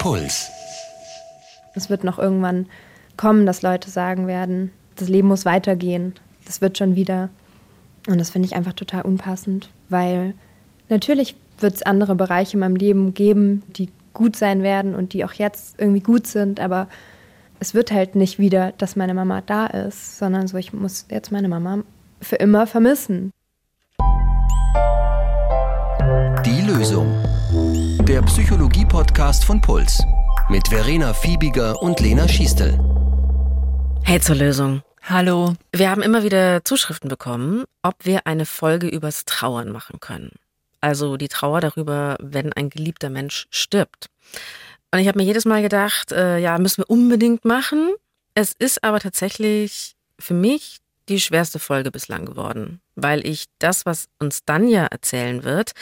Puls. Es wird noch irgendwann kommen, dass Leute sagen werden, das Leben muss weitergehen. Das wird schon wieder. Und das finde ich einfach total unpassend, weil natürlich wird es andere Bereiche in meinem Leben geben, die gut sein werden und die auch jetzt irgendwie gut sind, aber es wird halt nicht wieder, dass meine Mama da ist, sondern so, ich muss jetzt meine Mama für immer vermissen. Die Lösung. Der Psychologie-Podcast von Puls. Mit Verena Fiebiger und Lena Schiestel. Hey zur Lösung. Hallo. Wir haben immer wieder Zuschriften bekommen, ob wir eine Folge übers Trauern machen können. Also die Trauer darüber, wenn ein geliebter Mensch stirbt. Und ich habe mir jedes Mal gedacht, äh, ja, müssen wir unbedingt machen. Es ist aber tatsächlich für mich die schwerste Folge bislang geworden, weil ich das, was uns Danja erzählen wird,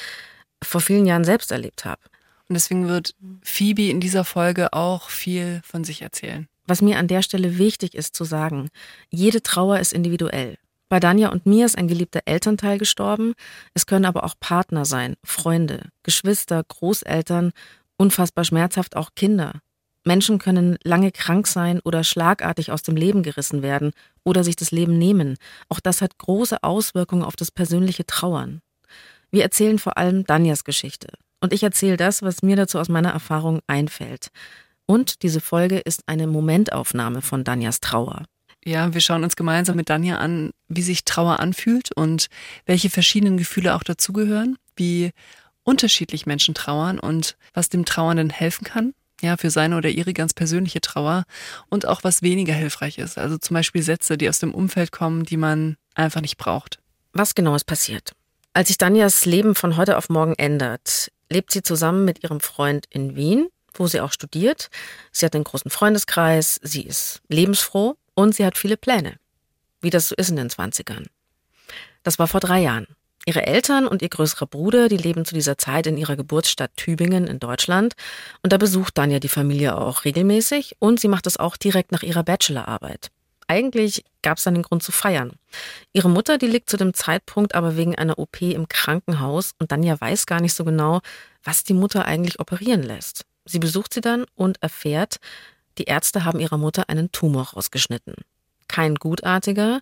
vor vielen Jahren selbst erlebt habe. Und deswegen wird Phoebe in dieser Folge auch viel von sich erzählen. Was mir an der Stelle wichtig ist zu sagen, jede Trauer ist individuell. Bei Danja und mir ist ein geliebter Elternteil gestorben. Es können aber auch Partner sein, Freunde, Geschwister, Großeltern, unfassbar schmerzhaft auch Kinder. Menschen können lange krank sein oder schlagartig aus dem Leben gerissen werden oder sich das Leben nehmen. Auch das hat große Auswirkungen auf das persönliche Trauern. Wir erzählen vor allem Danjas Geschichte. Und ich erzähle das, was mir dazu aus meiner Erfahrung einfällt. Und diese Folge ist eine Momentaufnahme von Danjas Trauer. Ja, wir schauen uns gemeinsam mit Danja an, wie sich Trauer anfühlt und welche verschiedenen Gefühle auch dazugehören, wie unterschiedlich Menschen trauern und was dem Trauernden helfen kann. Ja, für seine oder ihre ganz persönliche Trauer und auch was weniger hilfreich ist. Also zum Beispiel Sätze, die aus dem Umfeld kommen, die man einfach nicht braucht. Was genau ist passiert? Als sich Danjas Leben von heute auf morgen ändert, lebt sie zusammen mit ihrem Freund in Wien, wo sie auch studiert. Sie hat einen großen Freundeskreis, sie ist lebensfroh und sie hat viele Pläne, wie das so ist in den 20ern. Das war vor drei Jahren. Ihre Eltern und ihr größerer Bruder, die leben zu dieser Zeit in ihrer Geburtsstadt Tübingen in Deutschland. Und da besucht Danja die Familie auch regelmäßig und sie macht es auch direkt nach ihrer Bachelorarbeit. Eigentlich gab es dann den Grund zu feiern. Ihre Mutter, die liegt zu dem Zeitpunkt aber wegen einer OP im Krankenhaus und Danja weiß gar nicht so genau, was die Mutter eigentlich operieren lässt. Sie besucht sie dann und erfährt, die Ärzte haben ihrer Mutter einen Tumor rausgeschnitten. Kein gutartiger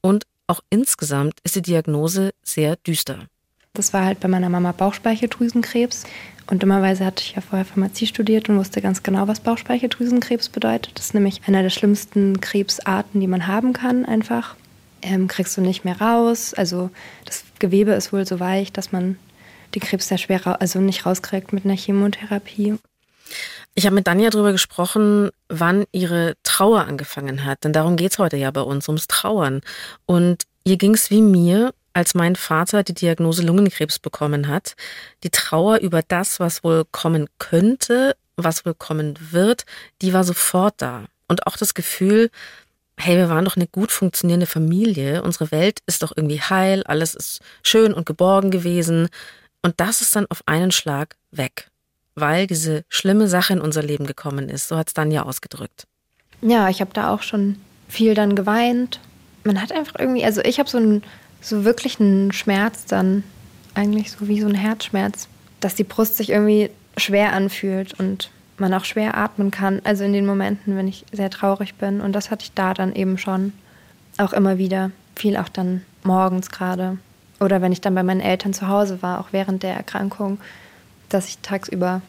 und auch insgesamt ist die Diagnose sehr düster. Das war halt bei meiner Mama Bauchspeicheldrüsenkrebs. Und dummerweise hatte ich ja vorher Pharmazie studiert und wusste ganz genau, was Bauchspeicheldrüsenkrebs bedeutet. Das ist nämlich einer der schlimmsten Krebsarten, die man haben kann, einfach. Ähm, kriegst du nicht mehr raus. Also das Gewebe ist wohl so weich, dass man den Krebs sehr schwer, also nicht rauskriegt mit einer Chemotherapie. Ich habe mit Danja darüber gesprochen, wann ihre Trauer angefangen hat. Denn darum geht es heute ja bei uns, ums Trauern. Und ihr ging es wie mir, als mein Vater die Diagnose Lungenkrebs bekommen hat. Die Trauer über das, was wohl kommen könnte, was wohl kommen wird, die war sofort da. Und auch das Gefühl, hey, wir waren doch eine gut funktionierende Familie, unsere Welt ist doch irgendwie heil, alles ist schön und geborgen gewesen. Und das ist dann auf einen Schlag weg weil diese schlimme Sache in unser Leben gekommen ist. So hat es dann ja ausgedrückt. Ja, ich habe da auch schon viel dann geweint. Man hat einfach irgendwie, also ich habe so einen so wirklich einen Schmerz dann, eigentlich so wie so ein Herzschmerz, dass die Brust sich irgendwie schwer anfühlt und man auch schwer atmen kann. Also in den Momenten, wenn ich sehr traurig bin. Und das hatte ich da dann eben schon auch immer wieder. Viel auch dann morgens gerade. Oder wenn ich dann bei meinen Eltern zu Hause war, auch während der Erkrankung dass ich tagsüber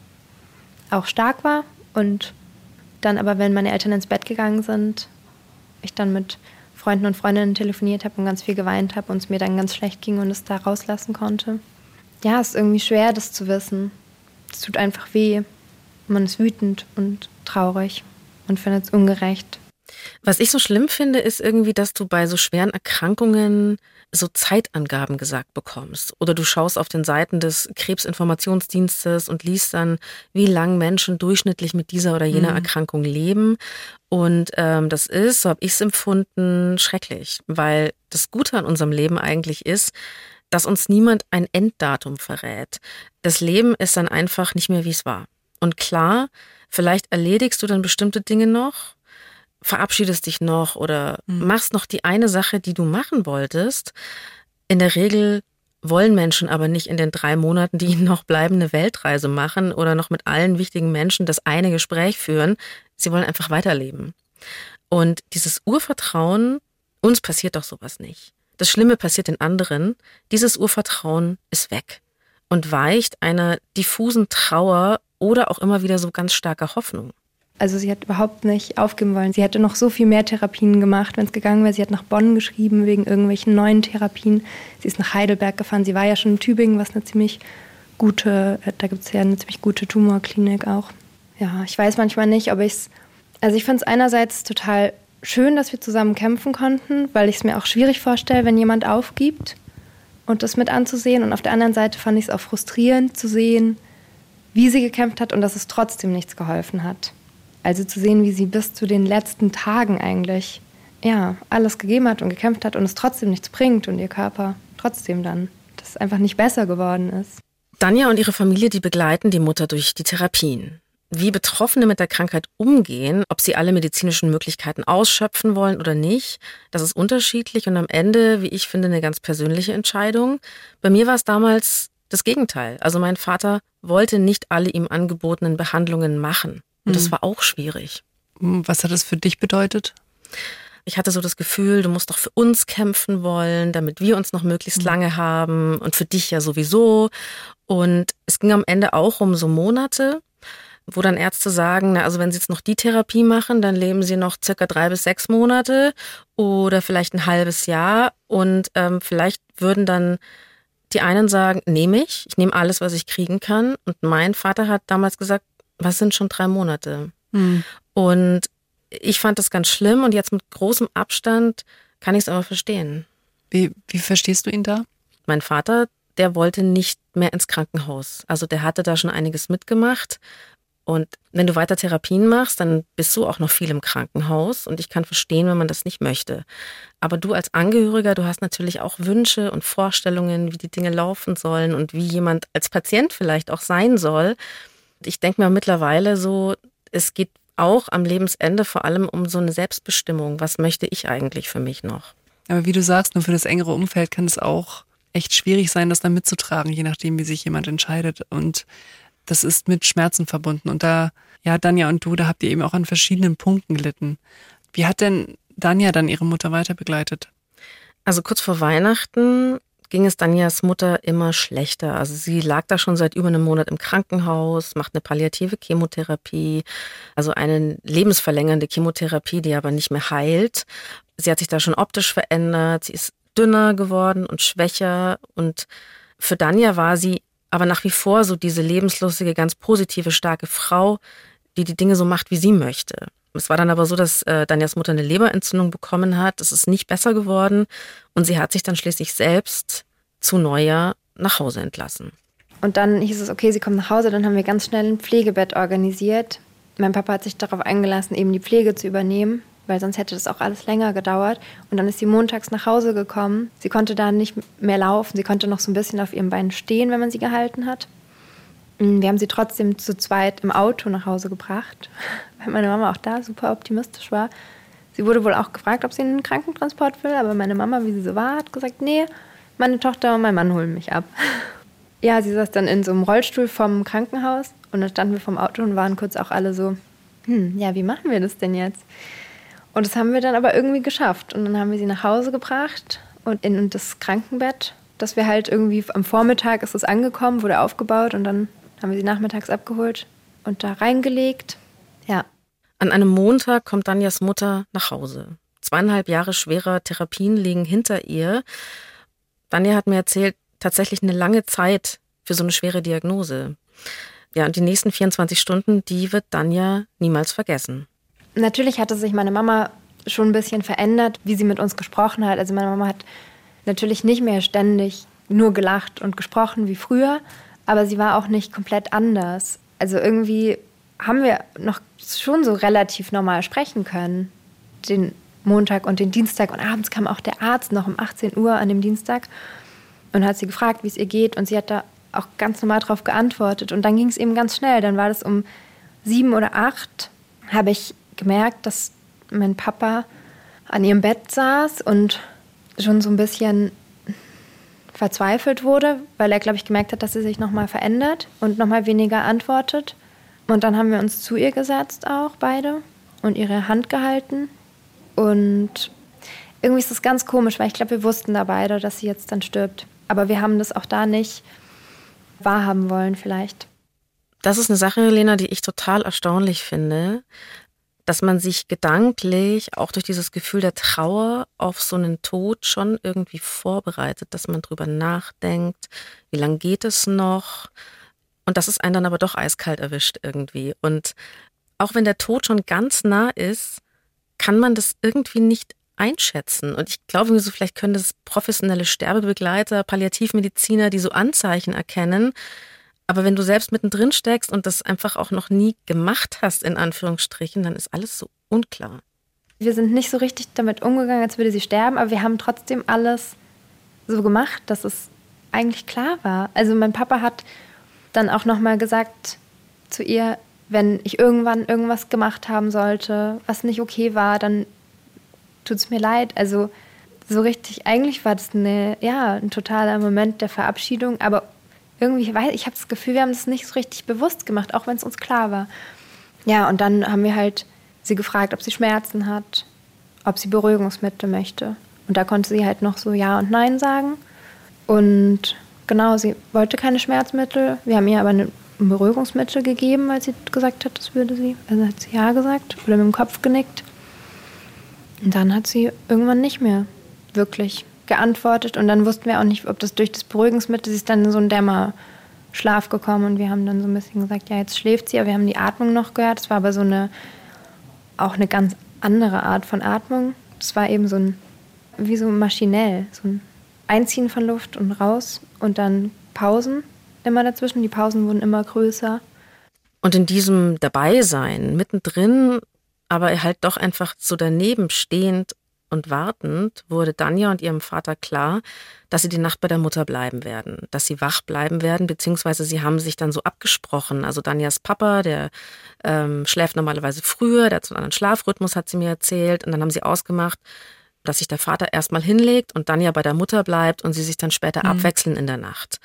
auch stark war und dann aber, wenn meine Eltern ins Bett gegangen sind, ich dann mit Freunden und Freundinnen telefoniert habe und ganz viel geweint habe und es mir dann ganz schlecht ging und es da rauslassen konnte. Ja, es ist irgendwie schwer, das zu wissen. Es tut einfach weh. Man ist wütend und traurig und findet es ungerecht. Was ich so schlimm finde, ist irgendwie, dass du bei so schweren Erkrankungen so Zeitangaben gesagt bekommst. Oder du schaust auf den Seiten des Krebsinformationsdienstes und liest dann, wie lang Menschen durchschnittlich mit dieser oder jener mhm. Erkrankung leben. Und ähm, das ist, so habe ich es empfunden, schrecklich, weil das Gute an unserem Leben eigentlich ist, dass uns niemand ein Enddatum verrät. Das Leben ist dann einfach nicht mehr, wie es war. Und klar, vielleicht erledigst du dann bestimmte Dinge noch, verabschiedest dich noch oder mhm. machst noch die eine Sache, die du machen wolltest. In der Regel wollen Menschen aber nicht in den drei Monaten, die ihnen noch bleiben, eine Weltreise machen oder noch mit allen wichtigen Menschen das eine Gespräch führen. Sie wollen einfach weiterleben. Und dieses Urvertrauen, uns passiert doch sowas nicht. Das Schlimme passiert den anderen. Dieses Urvertrauen ist weg und weicht einer diffusen Trauer oder auch immer wieder so ganz starker Hoffnung. Also sie hat überhaupt nicht aufgeben wollen. Sie hätte noch so viel mehr Therapien gemacht, wenn es gegangen wäre. Sie hat nach Bonn geschrieben wegen irgendwelchen neuen Therapien. Sie ist nach Heidelberg gefahren. Sie war ja schon in Tübingen, was eine ziemlich gute, äh, da gibt es ja eine ziemlich gute Tumorklinik auch. Ja, ich weiß manchmal nicht, ob ich es, also ich finde es einerseits total schön, dass wir zusammen kämpfen konnten, weil ich es mir auch schwierig vorstelle, wenn jemand aufgibt und das mit anzusehen. Und auf der anderen Seite fand ich es auch frustrierend zu sehen, wie sie gekämpft hat und dass es trotzdem nichts geholfen hat. Also zu sehen, wie sie bis zu den letzten Tagen eigentlich ja, alles gegeben hat und gekämpft hat und es trotzdem nichts bringt und ihr Körper trotzdem dann, dass es einfach nicht besser geworden ist. Danja und ihre Familie, die begleiten die Mutter durch die Therapien. Wie Betroffene mit der Krankheit umgehen, ob sie alle medizinischen Möglichkeiten ausschöpfen wollen oder nicht, das ist unterschiedlich und am Ende, wie ich finde, eine ganz persönliche Entscheidung. Bei mir war es damals das Gegenteil. Also mein Vater wollte nicht alle ihm angebotenen Behandlungen machen. Und das mhm. war auch schwierig. Was hat das für dich bedeutet? Ich hatte so das Gefühl, du musst doch für uns kämpfen wollen, damit wir uns noch möglichst mhm. lange haben und für dich ja sowieso. Und es ging am Ende auch um so Monate, wo dann Ärzte sagen, na, also wenn sie jetzt noch die Therapie machen, dann leben sie noch circa drei bis sechs Monate oder vielleicht ein halbes Jahr. Und ähm, vielleicht würden dann die einen sagen, nehme ich, ich nehme alles, was ich kriegen kann. Und mein Vater hat damals gesagt, was sind schon drei Monate? Mhm. Und ich fand das ganz schlimm und jetzt mit großem Abstand kann ich es aber verstehen. Wie, wie verstehst du ihn da? Mein Vater, der wollte nicht mehr ins Krankenhaus. Also der hatte da schon einiges mitgemacht. Und wenn du weiter Therapien machst, dann bist du auch noch viel im Krankenhaus. Und ich kann verstehen, wenn man das nicht möchte. Aber du als Angehöriger, du hast natürlich auch Wünsche und Vorstellungen, wie die Dinge laufen sollen und wie jemand als Patient vielleicht auch sein soll ich denke mir mittlerweile so, es geht auch am Lebensende vor allem um so eine Selbstbestimmung. Was möchte ich eigentlich für mich noch? Aber wie du sagst, nur für das engere Umfeld kann es auch echt schwierig sein, das dann mitzutragen, je nachdem, wie sich jemand entscheidet. Und das ist mit Schmerzen verbunden. Und da, ja, Danja und du, da habt ihr eben auch an verschiedenen Punkten gelitten. Wie hat denn Danja dann ihre Mutter weiter begleitet? Also kurz vor Weihnachten ging es Danjas Mutter immer schlechter. Also sie lag da schon seit über einem Monat im Krankenhaus, macht eine palliative Chemotherapie, also eine lebensverlängernde Chemotherapie, die aber nicht mehr heilt. Sie hat sich da schon optisch verändert, sie ist dünner geworden und schwächer und für Danja war sie aber nach wie vor so diese lebenslustige, ganz positive, starke Frau, die die Dinge so macht, wie sie möchte. Es war dann aber so, dass äh, Danjas Mutter eine Leberentzündung bekommen hat. Es ist nicht besser geworden und sie hat sich dann schließlich selbst zu Neujahr nach Hause entlassen. Und dann hieß es, okay, sie kommt nach Hause. Dann haben wir ganz schnell ein Pflegebett organisiert. Mein Papa hat sich darauf eingelassen, eben die Pflege zu übernehmen, weil sonst hätte das auch alles länger gedauert. Und dann ist sie montags nach Hause gekommen. Sie konnte da nicht mehr laufen. Sie konnte noch so ein bisschen auf ihren Beinen stehen, wenn man sie gehalten hat. Mm, wir haben sie trotzdem zu zweit im Auto nach Hause gebracht, weil meine Mama auch da super optimistisch war. Sie wurde wohl auch gefragt, ob sie einen Krankentransport will, aber meine Mama, wie sie so war, hat gesagt, nee, meine Tochter und mein Mann holen mich ab. Ja, sie saß dann in so einem Rollstuhl vom Krankenhaus und dann standen wir vom Auto und waren kurz auch alle so, hm, ja, wie machen wir das denn jetzt? Und das haben wir dann aber irgendwie geschafft. Und dann haben wir sie nach Hause gebracht und in das Krankenbett, das wir halt irgendwie am Vormittag ist es angekommen, wurde aufgebaut und dann haben wir sie nachmittags abgeholt und da reingelegt. Ja. An einem Montag kommt Danjas Mutter nach Hause. Zweieinhalb Jahre schwerer Therapien liegen hinter ihr. Danja hat mir erzählt, tatsächlich eine lange Zeit für so eine schwere Diagnose. Ja, und die nächsten 24 Stunden, die wird Danja niemals vergessen. Natürlich hatte sich meine Mama schon ein bisschen verändert, wie sie mit uns gesprochen hat. Also meine Mama hat natürlich nicht mehr ständig nur gelacht und gesprochen wie früher, aber sie war auch nicht komplett anders. Also irgendwie haben wir noch schon so relativ normal sprechen können. Den Montag und den Dienstag und abends kam auch der Arzt noch um 18 Uhr an dem Dienstag und hat sie gefragt, wie es ihr geht und sie hat da auch ganz normal darauf geantwortet und dann ging es eben ganz schnell. Dann war das um sieben oder acht, habe ich gemerkt, dass mein Papa an ihrem Bett saß und schon so ein bisschen verzweifelt wurde, weil er, glaube ich, gemerkt hat, dass sie sich nochmal verändert und nochmal weniger antwortet. Und dann haben wir uns zu ihr gesetzt auch beide und ihre Hand gehalten. Und irgendwie ist das ganz komisch, weil ich glaube, wir wussten da beide, dass sie jetzt dann stirbt. Aber wir haben das auch da nicht wahrhaben wollen vielleicht. Das ist eine Sache, Lena, die ich total erstaunlich finde, dass man sich gedanklich auch durch dieses Gefühl der Trauer auf so einen Tod schon irgendwie vorbereitet, dass man drüber nachdenkt, wie lange geht es noch und dass es einen dann aber doch eiskalt erwischt irgendwie. Und auch wenn der Tod schon ganz nah ist, kann man das irgendwie nicht einschätzen. Und ich glaube, so vielleicht können das professionelle Sterbebegleiter, Palliativmediziner, die so Anzeichen erkennen, aber wenn du selbst mittendrin steckst und das einfach auch noch nie gemacht hast, in Anführungsstrichen, dann ist alles so unklar. Wir sind nicht so richtig damit umgegangen, als würde sie sterben, aber wir haben trotzdem alles so gemacht, dass es eigentlich klar war. Also mein Papa hat dann auch noch mal gesagt zu ihr, wenn ich irgendwann irgendwas gemacht haben sollte, was nicht okay war, dann tut es mir leid. Also so richtig, eigentlich war das eine, ja, ein totaler Moment der Verabschiedung, aber irgendwie, weil ich habe das Gefühl, wir haben das nicht so richtig bewusst gemacht, auch wenn es uns klar war. Ja, und dann haben wir halt sie gefragt, ob sie Schmerzen hat, ob sie Beruhigungsmittel möchte. Und da konnte sie halt noch so Ja und Nein sagen. Und genau, sie wollte keine Schmerzmittel. Wir haben ihr aber ein Beruhigungsmittel gegeben, weil sie gesagt hat, das würde sie. Also hat sie Ja gesagt oder mit dem Kopf genickt. Und dann hat sie irgendwann nicht mehr wirklich geantwortet und dann wussten wir auch nicht, ob das durch das Beruhigungsmittel, sie ist dann in so einen Dämmerschlaf gekommen und wir haben dann so ein bisschen gesagt, ja, jetzt schläft sie, aber wir haben die Atmung noch gehört. Es war aber so eine, auch eine ganz andere Art von Atmung. Es war eben so ein, wie so maschinell, so ein Einziehen von Luft und raus und dann Pausen immer dazwischen. Die Pausen wurden immer größer. Und in diesem Dabeisein, mittendrin, aber halt doch einfach so daneben stehend und wartend wurde Danja und ihrem Vater klar, dass sie die Nacht bei der Mutter bleiben werden, dass sie wach bleiben werden, beziehungsweise sie haben sich dann so abgesprochen. Also Danjas Papa, der ähm, schläft normalerweise früher, der hat so einen anderen Schlafrhythmus, hat sie mir erzählt. Und dann haben sie ausgemacht, dass sich der Vater erstmal hinlegt und Danja bei der Mutter bleibt und sie sich dann später mhm. abwechseln in der Nacht.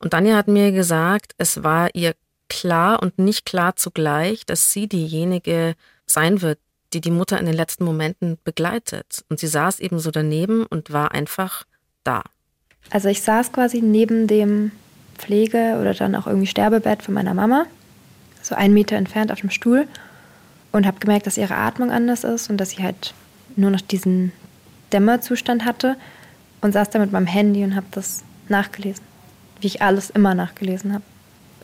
Und Danja hat mir gesagt, es war ihr klar und nicht klar zugleich, dass sie diejenige sein wird, die die Mutter in den letzten Momenten begleitet. Und sie saß eben so daneben und war einfach da. Also ich saß quasi neben dem Pflege- oder dann auch irgendwie Sterbebett von meiner Mama, so einen Meter entfernt auf dem Stuhl und habe gemerkt, dass ihre Atmung anders ist und dass sie halt nur noch diesen Dämmerzustand hatte und saß da mit meinem Handy und habe das nachgelesen, wie ich alles immer nachgelesen habe.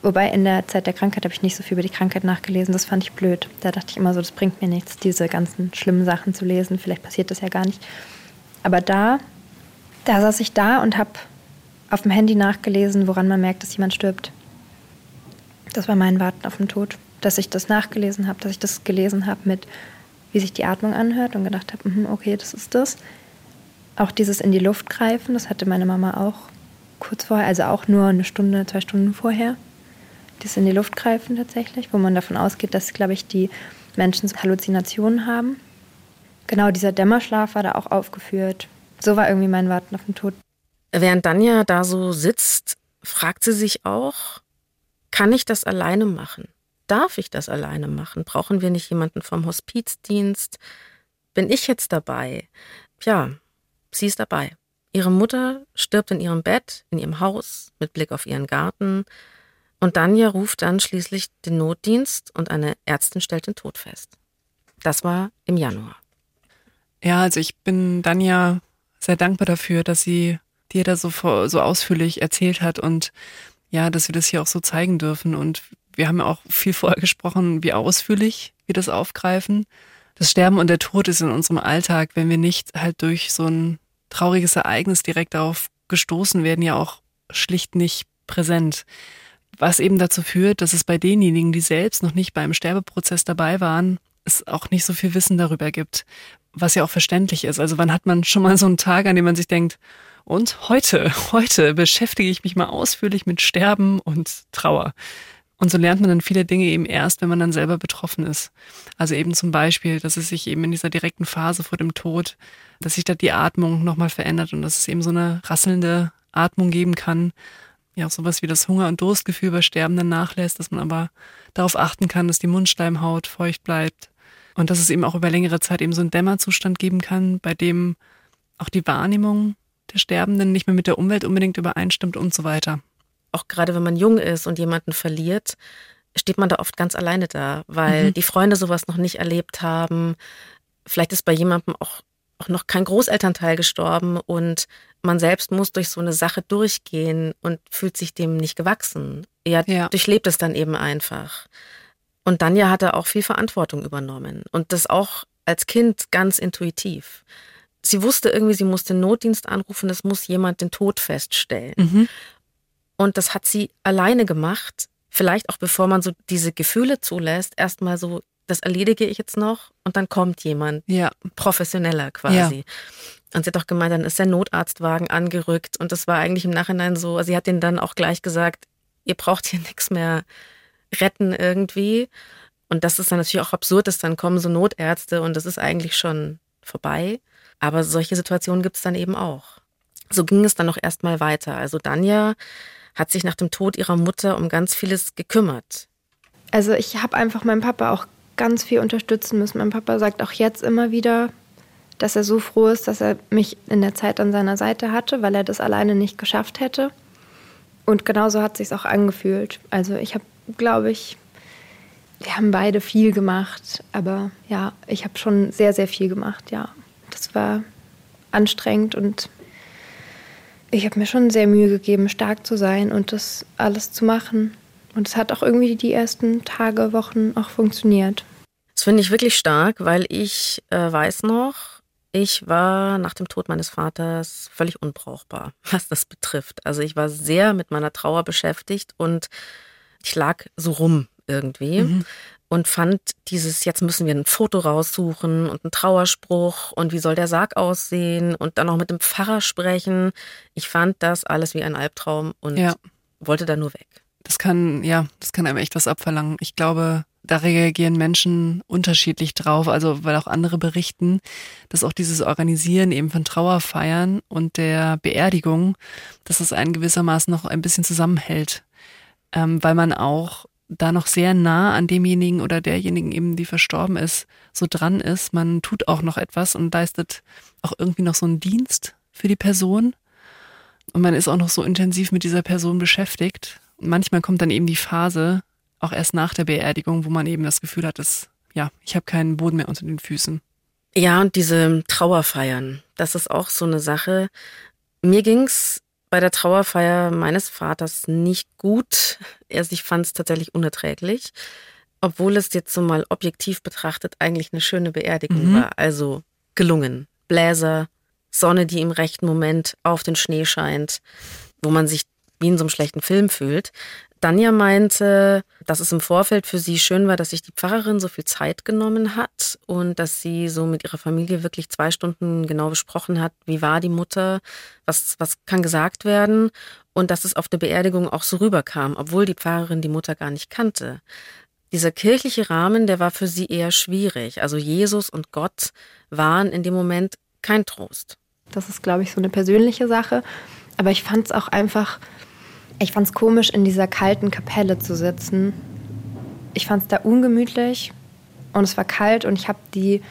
Wobei in der Zeit der Krankheit habe ich nicht so viel über die Krankheit nachgelesen. Das fand ich blöd. Da dachte ich immer so, das bringt mir nichts, diese ganzen schlimmen Sachen zu lesen. Vielleicht passiert das ja gar nicht. Aber da, da saß ich da und habe auf dem Handy nachgelesen, woran man merkt, dass jemand stirbt. Das war mein Warten auf den Tod. Dass ich das nachgelesen habe, dass ich das gelesen habe mit, wie sich die Atmung anhört und gedacht habe, mhm, okay, das ist das. Auch dieses in die Luft greifen, das hatte meine Mama auch kurz vorher, also auch nur eine Stunde, zwei Stunden vorher das in die Luft greifen tatsächlich, wo man davon ausgeht, dass, glaube ich, die Menschen Halluzinationen haben. Genau, dieser Dämmerschlaf war da auch aufgeführt. So war irgendwie mein Warten auf den Tod. Während Danja da so sitzt, fragt sie sich auch, kann ich das alleine machen? Darf ich das alleine machen? Brauchen wir nicht jemanden vom Hospizdienst? Bin ich jetzt dabei? Ja, sie ist dabei. Ihre Mutter stirbt in ihrem Bett, in ihrem Haus, mit Blick auf ihren Garten. Und Danja ruft dann schließlich den Notdienst und eine Ärztin stellt den Tod fest. Das war im Januar. Ja, also ich bin Danja sehr dankbar dafür, dass sie dir da so, so ausführlich erzählt hat und ja, dass wir das hier auch so zeigen dürfen. Und wir haben ja auch viel vorher gesprochen, wie ausführlich wir das aufgreifen. Das Sterben und der Tod ist in unserem Alltag, wenn wir nicht halt durch so ein trauriges Ereignis direkt darauf gestoßen werden, ja auch schlicht nicht präsent was eben dazu führt, dass es bei denjenigen, die selbst noch nicht beim Sterbeprozess dabei waren, es auch nicht so viel Wissen darüber gibt, was ja auch verständlich ist. Also wann hat man schon mal so einen Tag, an dem man sich denkt, und heute, heute beschäftige ich mich mal ausführlich mit Sterben und Trauer. Und so lernt man dann viele Dinge eben erst, wenn man dann selber betroffen ist. Also eben zum Beispiel, dass es sich eben in dieser direkten Phase vor dem Tod, dass sich da die Atmung nochmal verändert und dass es eben so eine rasselnde Atmung geben kann. Ja, auch sowas wie das Hunger- und Durstgefühl bei Sterbenden nachlässt, dass man aber darauf achten kann, dass die Mundschleimhaut feucht bleibt. Und dass es eben auch über längere Zeit eben so einen Dämmerzustand geben kann, bei dem auch die Wahrnehmung der Sterbenden nicht mehr mit der Umwelt unbedingt übereinstimmt und so weiter. Auch gerade wenn man jung ist und jemanden verliert, steht man da oft ganz alleine da, weil mhm. die Freunde sowas noch nicht erlebt haben. Vielleicht ist bei jemandem auch, auch noch kein Großelternteil gestorben und man selbst muss durch so eine Sache durchgehen und fühlt sich dem nicht gewachsen. Er ja. durchlebt es dann eben einfach. Und Danja hat er auch viel Verantwortung übernommen und das auch als Kind ganz intuitiv. Sie wusste irgendwie, sie muss den Notdienst anrufen, es muss jemand den Tod feststellen. Mhm. Und das hat sie alleine gemacht. Vielleicht auch bevor man so diese Gefühle zulässt, erstmal so, das erledige ich jetzt noch und dann kommt jemand ja. professioneller quasi. Ja. Und sie hat auch gemeint, dann ist der Notarztwagen angerückt und das war eigentlich im Nachhinein so, also sie hat ihnen dann auch gleich gesagt, ihr braucht hier nichts mehr retten irgendwie. Und das ist dann natürlich auch absurd, dass dann kommen so Notärzte und das ist eigentlich schon vorbei. Aber solche Situationen gibt es dann eben auch. So ging es dann noch erstmal weiter. Also Danja hat sich nach dem Tod ihrer Mutter um ganz vieles gekümmert. Also ich habe einfach meinen Papa auch ganz viel unterstützen müssen. Mein Papa sagt auch jetzt immer wieder, dass er so froh ist, dass er mich in der Zeit an seiner Seite hatte, weil er das alleine nicht geschafft hätte. Und genauso hat sich auch angefühlt. Also ich habe, glaube ich, wir haben beide viel gemacht, aber ja, ich habe schon sehr, sehr viel gemacht, ja. Das war anstrengend und ich habe mir schon sehr Mühe gegeben, stark zu sein und das alles zu machen. Und es hat auch irgendwie die ersten Tage, Wochen auch funktioniert. Das finde ich wirklich stark, weil ich äh, weiß noch, ich war nach dem Tod meines Vaters völlig unbrauchbar, was das betrifft. Also ich war sehr mit meiner Trauer beschäftigt und ich lag so rum irgendwie. Mhm und fand dieses, jetzt müssen wir ein Foto raussuchen und einen Trauerspruch und wie soll der Sarg aussehen und dann auch mit dem Pfarrer sprechen. Ich fand das alles wie ein Albtraum und ja. wollte da nur weg. Das kann, ja, das kann einem echt was abverlangen. Ich glaube, da reagieren Menschen unterschiedlich drauf, also weil auch andere berichten, dass auch dieses Organisieren eben von Trauerfeiern und der Beerdigung, dass es einen gewissermaßen noch ein bisschen zusammenhält, ähm, weil man auch da noch sehr nah an demjenigen oder derjenigen eben, die verstorben ist, so dran ist. Man tut auch noch etwas und leistet auch irgendwie noch so einen Dienst für die Person. Und man ist auch noch so intensiv mit dieser Person beschäftigt. Und manchmal kommt dann eben die Phase, auch erst nach der Beerdigung, wo man eben das Gefühl hat, dass, ja, ich habe keinen Boden mehr unter den Füßen. Ja, und diese Trauerfeiern, das ist auch so eine Sache. Mir ging's bei der Trauerfeier meines Vaters nicht gut. Er sich fand es tatsächlich unerträglich, obwohl es jetzt so mal objektiv betrachtet eigentlich eine schöne Beerdigung mhm. war. Also gelungen. Bläser, Sonne, die im rechten Moment auf den Schnee scheint, wo man sich wie in so einem schlechten Film fühlt. Danja meinte, dass es im Vorfeld für sie schön war, dass sich die Pfarrerin so viel Zeit genommen hat und dass sie so mit ihrer Familie wirklich zwei Stunden genau besprochen hat, wie war die Mutter, was, was kann gesagt werden und dass es auf der Beerdigung auch so rüberkam, obwohl die Pfarrerin die Mutter gar nicht kannte. Dieser kirchliche Rahmen, der war für sie eher schwierig. Also Jesus und Gott waren in dem Moment kein Trost. Das ist, glaube ich, so eine persönliche Sache. Aber ich fand es auch einfach ich fand es komisch, in dieser kalten Kapelle zu sitzen. Ich fand es da ungemütlich und es war kalt und ich habe die,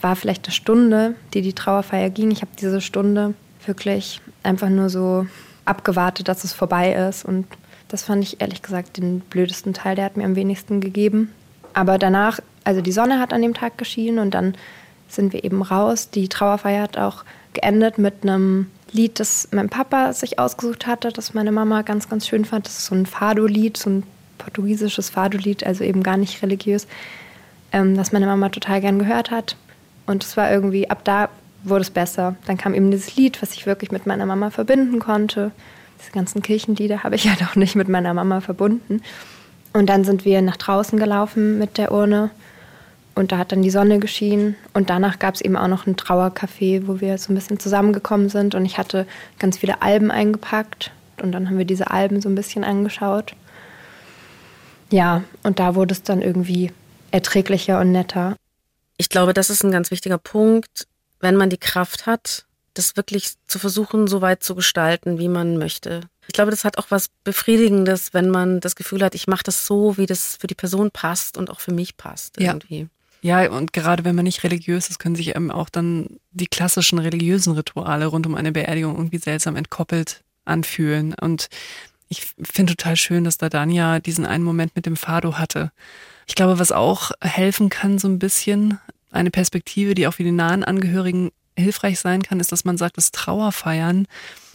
war vielleicht eine Stunde, die die Trauerfeier ging. Ich habe diese Stunde wirklich einfach nur so abgewartet, dass es vorbei ist. Und das fand ich ehrlich gesagt den blödesten Teil, der hat mir am wenigsten gegeben. Aber danach, also die Sonne hat an dem Tag geschienen und dann sind wir eben raus. Die Trauerfeier hat auch geendet mit einem Lied, das mein Papa sich ausgesucht hatte, das meine Mama ganz, ganz schön fand. Das ist so ein Fado-Lied, so ein portugiesisches Fado-Lied, also eben gar nicht religiös, ähm, das meine Mama total gern gehört hat. Und es war irgendwie, ab da wurde es besser. Dann kam eben dieses Lied, was ich wirklich mit meiner Mama verbinden konnte. Diese ganzen Kirchenlieder habe ich halt auch nicht mit meiner Mama verbunden. Und dann sind wir nach draußen gelaufen mit der Urne und da hat dann die Sonne geschienen. Und danach gab es eben auch noch ein Trauercafé, wo wir so ein bisschen zusammengekommen sind. Und ich hatte ganz viele Alben eingepackt. Und dann haben wir diese Alben so ein bisschen angeschaut. Ja, und da wurde es dann irgendwie erträglicher und netter. Ich glaube, das ist ein ganz wichtiger Punkt. Wenn man die Kraft hat, das wirklich zu versuchen, so weit zu gestalten, wie man möchte. Ich glaube, das hat auch was Befriedigendes, wenn man das Gefühl hat, ich mache das so, wie das für die Person passt und auch für mich passt irgendwie. Ja. und gerade wenn man nicht religiös ist, können sich eben auch dann die klassischen religiösen Rituale rund um eine Beerdigung irgendwie seltsam entkoppelt anfühlen. Und ich finde total schön, dass da Danja diesen einen Moment mit dem Fado hatte. Ich glaube, was auch helfen kann, so ein bisschen, eine Perspektive, die auch für die nahen Angehörigen hilfreich sein kann, ist, dass man sagt, dass Trauerfeiern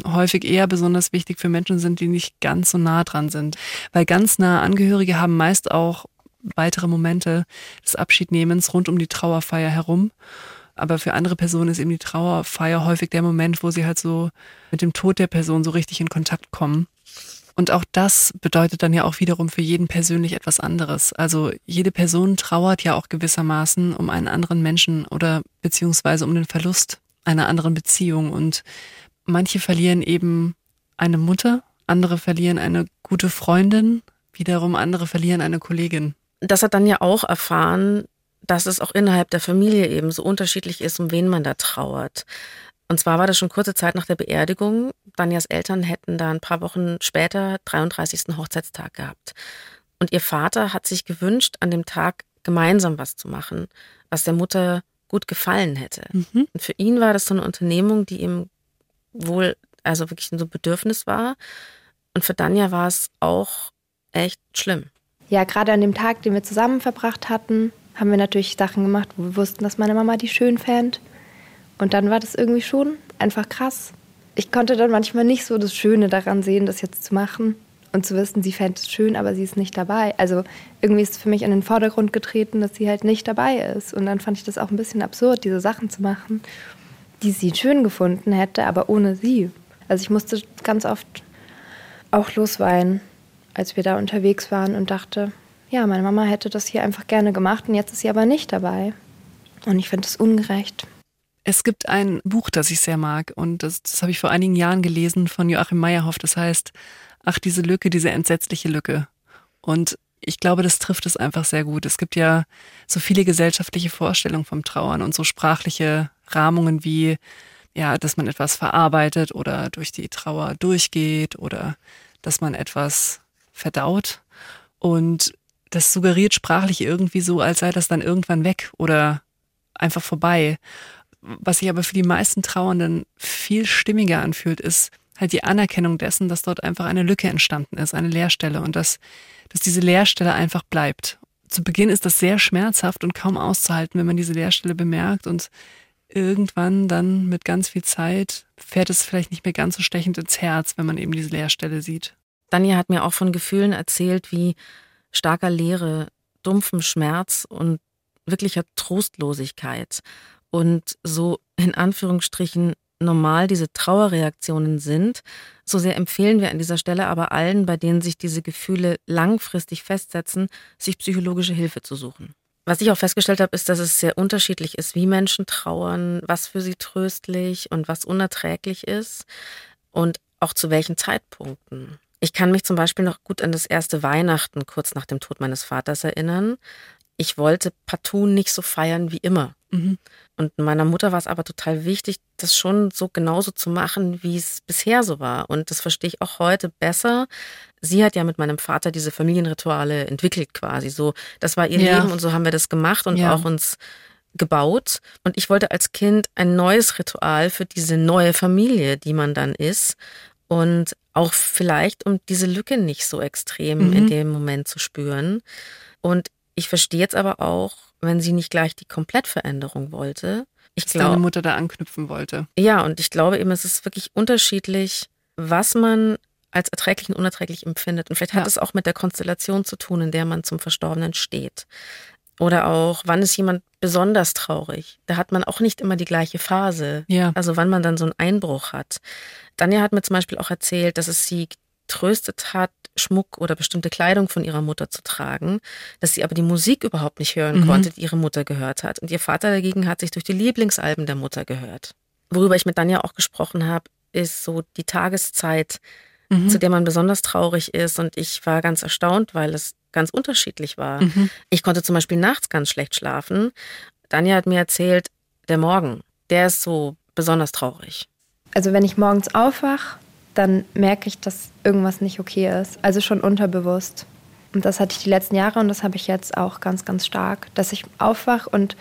häufig eher besonders wichtig für Menschen sind, die nicht ganz so nah dran sind. Weil ganz nahe Angehörige haben meist auch weitere Momente des Abschiednehmens rund um die Trauerfeier herum. Aber für andere Personen ist eben die Trauerfeier häufig der Moment, wo sie halt so mit dem Tod der Person so richtig in Kontakt kommen. Und auch das bedeutet dann ja auch wiederum für jeden persönlich etwas anderes. Also jede Person trauert ja auch gewissermaßen um einen anderen Menschen oder beziehungsweise um den Verlust einer anderen Beziehung. Und manche verlieren eben eine Mutter, andere verlieren eine gute Freundin, wiederum andere verlieren eine Kollegin. Das hat dann ja auch erfahren, dass es auch innerhalb der Familie eben so unterschiedlich ist, um wen man da trauert. Und zwar war das schon kurze Zeit nach der Beerdigung. Danjas Eltern hätten da ein paar Wochen später 33. Hochzeitstag gehabt. Und ihr Vater hat sich gewünscht, an dem Tag gemeinsam was zu machen, was der Mutter gut gefallen hätte. Mhm. Und für ihn war das so eine Unternehmung, die ihm wohl, also wirklich so ein Bedürfnis war. Und für Danja war es auch echt schlimm. Ja, gerade an dem Tag, den wir zusammen verbracht hatten, haben wir natürlich Sachen gemacht, wo wir wussten, dass meine Mama die schön fand. Und dann war das irgendwie schon einfach krass. Ich konnte dann manchmal nicht so das Schöne daran sehen, das jetzt zu machen und zu wissen, sie fände es schön, aber sie ist nicht dabei. Also irgendwie ist für mich in den Vordergrund getreten, dass sie halt nicht dabei ist. Und dann fand ich das auch ein bisschen absurd, diese Sachen zu machen, die sie schön gefunden hätte, aber ohne sie. Also ich musste ganz oft auch losweinen, als wir da unterwegs waren und dachte, ja, meine Mama hätte das hier einfach gerne gemacht und jetzt ist sie aber nicht dabei. Und ich finde es ungerecht. Es gibt ein Buch, das ich sehr mag und das, das habe ich vor einigen Jahren gelesen von Joachim Meyerhoff. Das heißt, ach, diese Lücke, diese entsetzliche Lücke. Und ich glaube, das trifft es einfach sehr gut. Es gibt ja so viele gesellschaftliche Vorstellungen vom Trauern und so sprachliche Rahmungen wie, ja, dass man etwas verarbeitet oder durch die Trauer durchgeht oder dass man etwas verdaut. Und das suggeriert sprachlich irgendwie so, als sei das dann irgendwann weg oder einfach vorbei. Was sich aber für die meisten Trauernden viel stimmiger anfühlt, ist halt die Anerkennung dessen, dass dort einfach eine Lücke entstanden ist, eine Leerstelle und dass, dass diese Leerstelle einfach bleibt. Zu Beginn ist das sehr schmerzhaft und kaum auszuhalten, wenn man diese Leerstelle bemerkt und irgendwann dann mit ganz viel Zeit fährt es vielleicht nicht mehr ganz so stechend ins Herz, wenn man eben diese Leerstelle sieht. Danja hat mir auch von Gefühlen erzählt wie starker Leere, dumpfem Schmerz und wirklicher Trostlosigkeit und so in Anführungsstrichen normal diese Trauerreaktionen sind. So sehr empfehlen wir an dieser Stelle aber allen, bei denen sich diese Gefühle langfristig festsetzen, sich psychologische Hilfe zu suchen. Was ich auch festgestellt habe, ist, dass es sehr unterschiedlich ist, wie Menschen trauern, was für sie tröstlich und was unerträglich ist und auch zu welchen Zeitpunkten. Ich kann mich zum Beispiel noch gut an das erste Weihnachten kurz nach dem Tod meines Vaters erinnern. Ich wollte partout nicht so feiern wie immer. Mhm. Und meiner Mutter war es aber total wichtig, das schon so genauso zu machen, wie es bisher so war. Und das verstehe ich auch heute besser. Sie hat ja mit meinem Vater diese Familienrituale entwickelt quasi. So, das war ihr ja. Leben und so haben wir das gemacht und ja. auch uns gebaut. Und ich wollte als Kind ein neues Ritual für diese neue Familie, die man dann ist. Und auch vielleicht, um diese Lücke nicht so extrem mhm. in dem Moment zu spüren. Und ich verstehe jetzt aber auch, wenn sie nicht gleich die Komplettveränderung wollte. Ich glaube, deine Mutter da anknüpfen wollte. Ja, und ich glaube eben, es ist wirklich unterschiedlich, was man als erträglich und unerträglich empfindet. Und vielleicht hat es auch mit der Konstellation zu tun, in der man zum Verstorbenen steht. Oder auch, wann ist jemand besonders traurig? Da hat man auch nicht immer die gleiche Phase. Ja. Also wann man dann so einen Einbruch hat. Danja hat mir zum Beispiel auch erzählt, dass es sie getröstet hat, Schmuck oder bestimmte Kleidung von ihrer Mutter zu tragen, dass sie aber die Musik überhaupt nicht hören mhm. konnte, die ihre Mutter gehört hat. Und ihr Vater dagegen hat sich durch die Lieblingsalben der Mutter gehört. Worüber ich mit Danja auch gesprochen habe, ist so die Tageszeit, mhm. zu der man besonders traurig ist. Und ich war ganz erstaunt, weil es ganz unterschiedlich war. Mhm. Ich konnte zum Beispiel nachts ganz schlecht schlafen. Danja hat mir erzählt, der Morgen, der ist so besonders traurig? Also wenn ich morgens aufwach, dann merke ich, dass irgendwas nicht okay ist. Also schon unterbewusst. Und das hatte ich die letzten Jahre und das habe ich jetzt auch ganz, ganz stark, dass ich aufwach und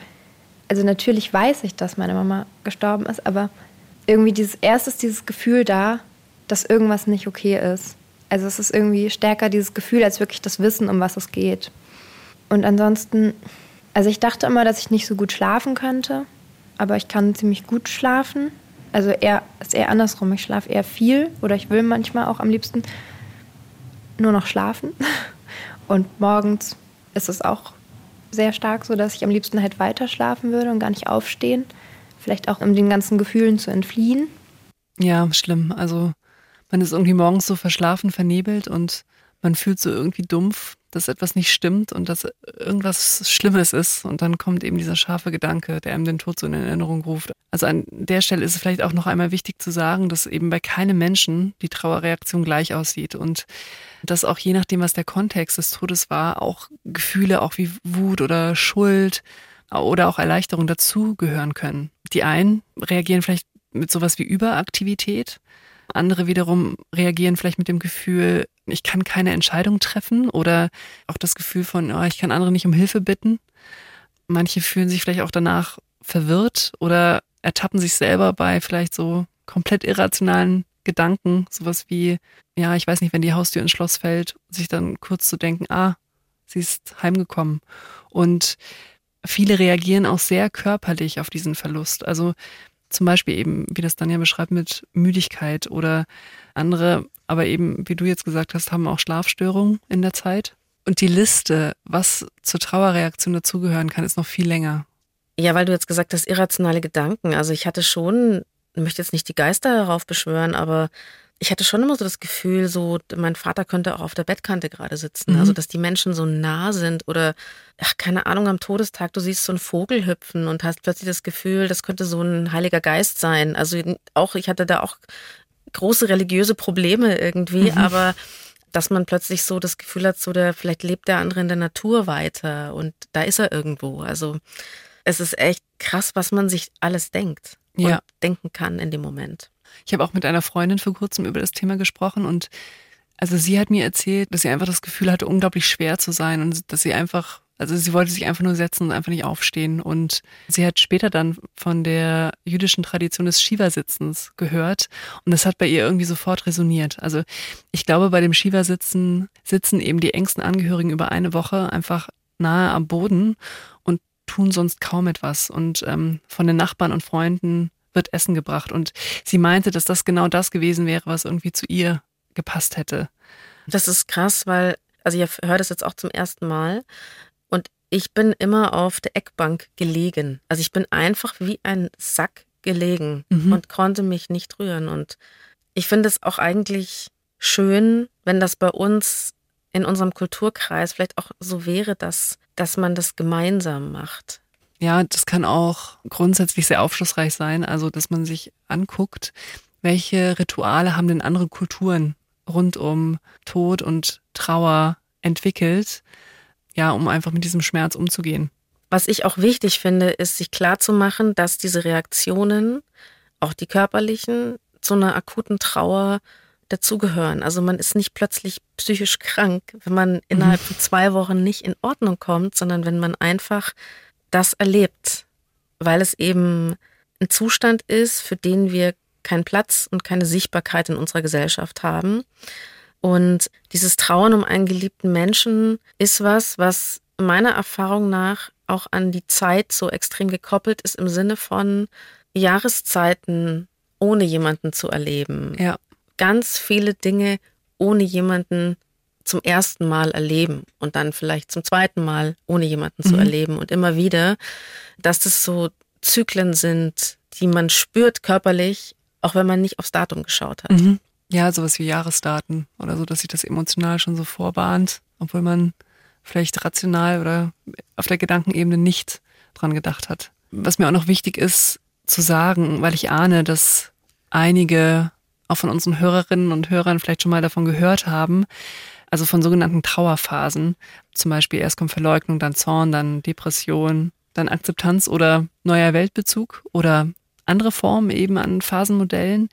also natürlich weiß ich, dass meine Mama gestorben ist, aber irgendwie dieses erste ist dieses Gefühl da, dass irgendwas nicht okay ist. Also es ist irgendwie stärker dieses Gefühl als wirklich das Wissen, um was es geht. Und ansonsten, also ich dachte immer, dass ich nicht so gut schlafen könnte, aber ich kann ziemlich gut schlafen. Also eher ist eher andersrum. Ich schlafe eher viel oder ich will manchmal auch am liebsten nur noch schlafen. Und morgens ist es auch sehr stark so, dass ich am liebsten halt weiter schlafen würde und gar nicht aufstehen. Vielleicht auch, um den ganzen Gefühlen zu entfliehen. Ja, schlimm. Also man ist irgendwie morgens so verschlafen, vernebelt und man fühlt so irgendwie dumpf, dass etwas nicht stimmt und dass irgendwas Schlimmes ist. Und dann kommt eben dieser scharfe Gedanke, der einem den Tod so in Erinnerung ruft. Also an der Stelle ist es vielleicht auch noch einmal wichtig zu sagen, dass eben bei keinem Menschen die Trauerreaktion gleich aussieht und dass auch je nachdem, was der Kontext des Todes war, auch Gefühle auch wie Wut oder Schuld oder auch Erleichterung dazugehören können. Die einen reagieren vielleicht mit sowas wie Überaktivität, andere wiederum reagieren vielleicht mit dem Gefühl, ich kann keine Entscheidung treffen oder auch das Gefühl von, oh, ich kann andere nicht um Hilfe bitten. Manche fühlen sich vielleicht auch danach verwirrt oder ertappen sich selber bei vielleicht so komplett irrationalen Gedanken, sowas wie, ja, ich weiß nicht, wenn die Haustür ins Schloss fällt, sich dann kurz zu denken, ah, sie ist heimgekommen. Und viele reagieren auch sehr körperlich auf diesen Verlust. Also zum Beispiel eben, wie das dann ja beschreibt, mit Müdigkeit oder andere, aber eben, wie du jetzt gesagt hast, haben auch Schlafstörungen in der Zeit. Und die Liste, was zur Trauerreaktion dazugehören kann, ist noch viel länger. Ja, weil du jetzt gesagt hast, irrationale Gedanken. Also ich hatte schon, möchte jetzt nicht die Geister heraufbeschwören, aber ich hatte schon immer so das Gefühl, so mein Vater könnte auch auf der Bettkante gerade sitzen. Mhm. Also dass die Menschen so nah sind oder ach, keine Ahnung, am Todestag, du siehst so einen Vogel hüpfen und hast plötzlich das Gefühl, das könnte so ein heiliger Geist sein. Also auch, ich hatte da auch große religiöse Probleme irgendwie, mhm. aber dass man plötzlich so das Gefühl hat, so der, vielleicht lebt der andere in der Natur weiter und da ist er irgendwo. Also es ist echt krass, was man sich alles denkt ja. und denken kann in dem Moment. Ich habe auch mit einer Freundin vor kurzem über das Thema gesprochen und also sie hat mir erzählt, dass sie einfach das Gefühl hatte, unglaublich schwer zu sein und dass sie einfach, also sie wollte sich einfach nur setzen und einfach nicht aufstehen. Und sie hat später dann von der jüdischen Tradition des Shiva-Sitzens gehört und das hat bei ihr irgendwie sofort resoniert. Also ich glaube, bei dem Shiva-Sitzen sitzen eben die engsten Angehörigen über eine Woche einfach nahe am Boden und tun sonst kaum etwas. Und ähm, von den Nachbarn und Freunden wird Essen gebracht. Und sie meinte, dass das genau das gewesen wäre, was irgendwie zu ihr gepasst hätte. Das ist krass, weil, also ich höre das jetzt auch zum ersten Mal. Und ich bin immer auf der Eckbank gelegen. Also ich bin einfach wie ein Sack gelegen mhm. und konnte mich nicht rühren. Und ich finde es auch eigentlich schön, wenn das bei uns in unserem Kulturkreis vielleicht auch so wäre, dass, dass man das gemeinsam macht. Ja, das kann auch grundsätzlich sehr aufschlussreich sein. Also, dass man sich anguckt, welche Rituale haben denn andere Kulturen rund um Tod und Trauer entwickelt, ja, um einfach mit diesem Schmerz umzugehen. Was ich auch wichtig finde, ist, sich klarzumachen, dass diese Reaktionen, auch die körperlichen, zu einer akuten Trauer dazugehören. Also man ist nicht plötzlich psychisch krank, wenn man innerhalb mhm. von zwei Wochen nicht in Ordnung kommt, sondern wenn man einfach das erlebt, weil es eben ein Zustand ist, für den wir keinen Platz und keine Sichtbarkeit in unserer Gesellschaft haben. Und dieses Trauern um einen geliebten Menschen ist was, was meiner Erfahrung nach auch an die Zeit so extrem gekoppelt ist im Sinne von Jahreszeiten ohne jemanden zu erleben. Ja. Ganz viele Dinge ohne jemanden zum ersten Mal erleben und dann vielleicht zum zweiten Mal ohne jemanden mhm. zu erleben und immer wieder, dass das so Zyklen sind, die man spürt körperlich, auch wenn man nicht aufs Datum geschaut hat. Mhm. Ja, sowas wie Jahresdaten oder so, dass sich das emotional schon so vorbahnt, obwohl man vielleicht rational oder auf der Gedankenebene nicht dran gedacht hat. Was mir auch noch wichtig ist zu sagen, weil ich ahne, dass einige auch von unseren Hörerinnen und Hörern vielleicht schon mal davon gehört haben, also von sogenannten Trauerphasen. Zum Beispiel erst kommt Verleugnung, dann Zorn, dann Depression, dann Akzeptanz oder neuer Weltbezug oder andere Formen eben an Phasenmodellen.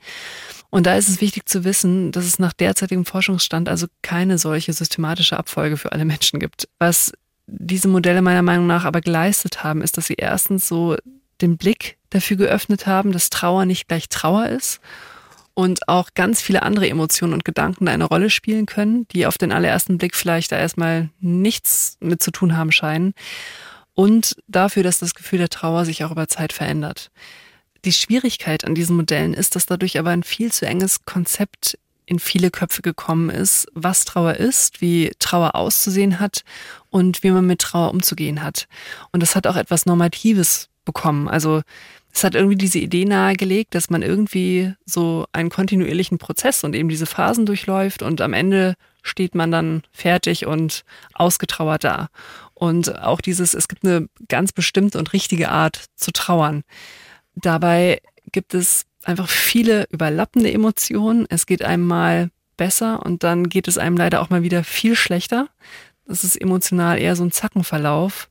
Und da ist es wichtig zu wissen, dass es nach derzeitigem Forschungsstand also keine solche systematische Abfolge für alle Menschen gibt. Was diese Modelle meiner Meinung nach aber geleistet haben, ist, dass sie erstens so den Blick dafür geöffnet haben, dass Trauer nicht gleich Trauer ist und auch ganz viele andere Emotionen und Gedanken da eine Rolle spielen können, die auf den allerersten Blick vielleicht da erstmal nichts mit zu tun haben scheinen. Und dafür, dass das Gefühl der Trauer sich auch über Zeit verändert. Die Schwierigkeit an diesen Modellen ist, dass dadurch aber ein viel zu enges Konzept in viele Köpfe gekommen ist, was Trauer ist, wie Trauer auszusehen hat und wie man mit Trauer umzugehen hat. Und das hat auch etwas Normatives bekommen. Also es hat irgendwie diese Idee nahegelegt, dass man irgendwie so einen kontinuierlichen Prozess und eben diese Phasen durchläuft und am Ende steht man dann fertig und ausgetrauert da. Und auch dieses, es gibt eine ganz bestimmte und richtige Art zu trauern. Dabei gibt es einfach viele überlappende Emotionen. Es geht einem mal besser und dann geht es einem leider auch mal wieder viel schlechter. Das ist emotional eher so ein Zackenverlauf,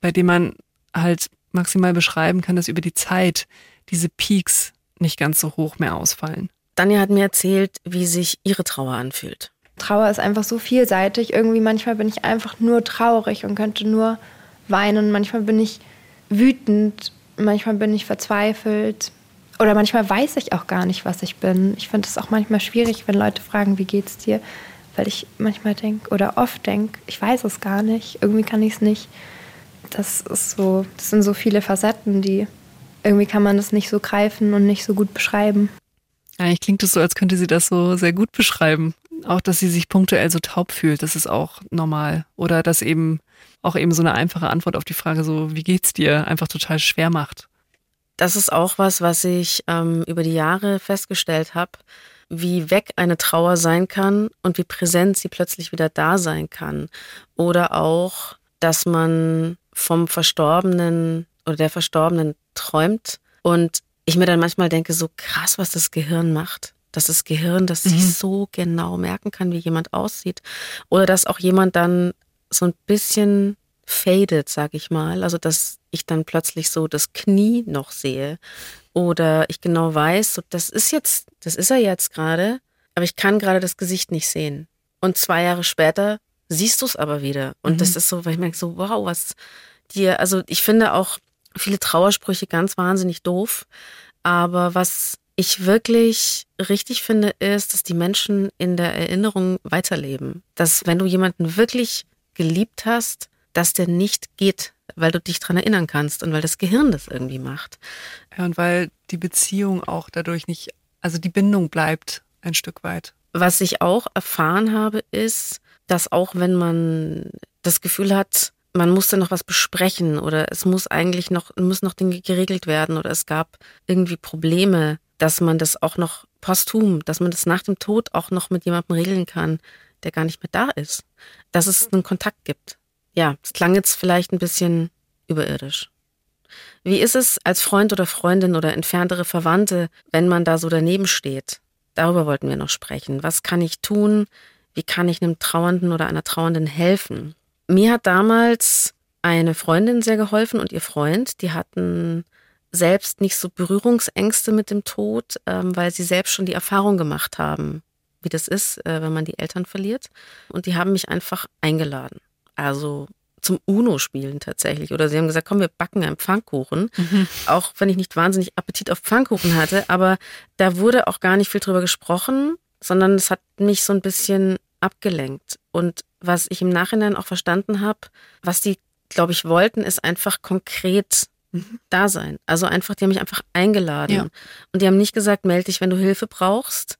bei dem man halt maximal beschreiben kann, dass über die Zeit diese Peaks nicht ganz so hoch mehr ausfallen. Danja hat mir erzählt, wie sich ihre Trauer anfühlt. Trauer ist einfach so vielseitig. Irgendwie manchmal bin ich einfach nur traurig und könnte nur weinen. Manchmal bin ich wütend, manchmal bin ich verzweifelt. Oder manchmal weiß ich auch gar nicht, was ich bin. Ich finde es auch manchmal schwierig, wenn Leute fragen, wie geht's dir? Weil ich manchmal denke oder oft denke, ich weiß es gar nicht. Irgendwie kann ich es nicht das ist so, das sind so viele Facetten, die irgendwie kann man das nicht so greifen und nicht so gut beschreiben. Eigentlich klingt es so, als könnte sie das so sehr gut beschreiben. Auch, dass sie sich punktuell so taub fühlt, das ist auch normal. Oder dass eben auch eben so eine einfache Antwort auf die Frage so, wie geht's dir, einfach total schwer macht. Das ist auch was, was ich ähm, über die Jahre festgestellt habe, wie weg eine Trauer sein kann und wie präsent sie plötzlich wieder da sein kann. Oder auch, dass man vom Verstorbenen oder der Verstorbenen träumt und ich mir dann manchmal denke, so krass, was das Gehirn macht. Dass das Gehirn, das mhm. sich so genau merken kann, wie jemand aussieht. Oder dass auch jemand dann so ein bisschen fadet, sag ich mal. Also, dass ich dann plötzlich so das Knie noch sehe. Oder ich genau weiß, so, das ist jetzt, das ist er jetzt gerade, aber ich kann gerade das Gesicht nicht sehen. Und zwei Jahre später siehst du es aber wieder. Und mhm. das ist so, weil ich merke so, wow, was dir, also ich finde auch viele Trauersprüche ganz wahnsinnig doof. Aber was ich wirklich richtig finde, ist, dass die Menschen in der Erinnerung weiterleben. Dass wenn du jemanden wirklich geliebt hast, dass der nicht geht, weil du dich dran erinnern kannst und weil das Gehirn das irgendwie macht. Ja, und weil die Beziehung auch dadurch nicht, also die Bindung bleibt ein Stück weit. Was ich auch erfahren habe, ist, dass auch wenn man das Gefühl hat, man musste noch was besprechen oder es muss eigentlich noch, muss noch Dinge geregelt werden oder es gab irgendwie Probleme, dass man das auch noch posthum, dass man das nach dem Tod auch noch mit jemandem regeln kann, der gar nicht mehr da ist. Dass es einen Kontakt gibt. Ja, es klang jetzt vielleicht ein bisschen überirdisch. Wie ist es als Freund oder Freundin oder entferntere Verwandte, wenn man da so daneben steht? Darüber wollten wir noch sprechen. Was kann ich tun? Wie kann ich einem Trauernden oder einer Trauernden helfen? Mir hat damals eine Freundin sehr geholfen und ihr Freund, die hatten selbst nicht so Berührungsängste mit dem Tod, ähm, weil sie selbst schon die Erfahrung gemacht haben, wie das ist, äh, wenn man die Eltern verliert. Und die haben mich einfach eingeladen. Also zum UNO-Spielen tatsächlich. Oder sie haben gesagt, komm, wir backen einen Pfannkuchen. Mhm. Auch wenn ich nicht wahnsinnig Appetit auf Pfannkuchen hatte. Aber da wurde auch gar nicht viel drüber gesprochen, sondern es hat mich so ein bisschen abgelenkt. Und was ich im Nachhinein auch verstanden habe, was die, glaube ich, wollten, ist einfach konkret mhm. da sein. Also einfach, die haben mich einfach eingeladen. Ja. Und die haben nicht gesagt, melde dich, wenn du Hilfe brauchst.